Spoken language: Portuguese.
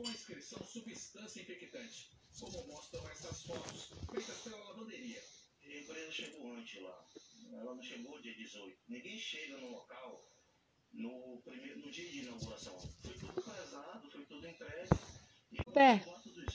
com a inscrição substância infectante, como mostram essas fotos feitas pela lavanderia. A empresa chegou antes lá. Ela não chegou dia 18. Ninguém chega no local no, primeiro, no dia de inauguração. Foi tudo pesado, foi tudo entregue. E Pé.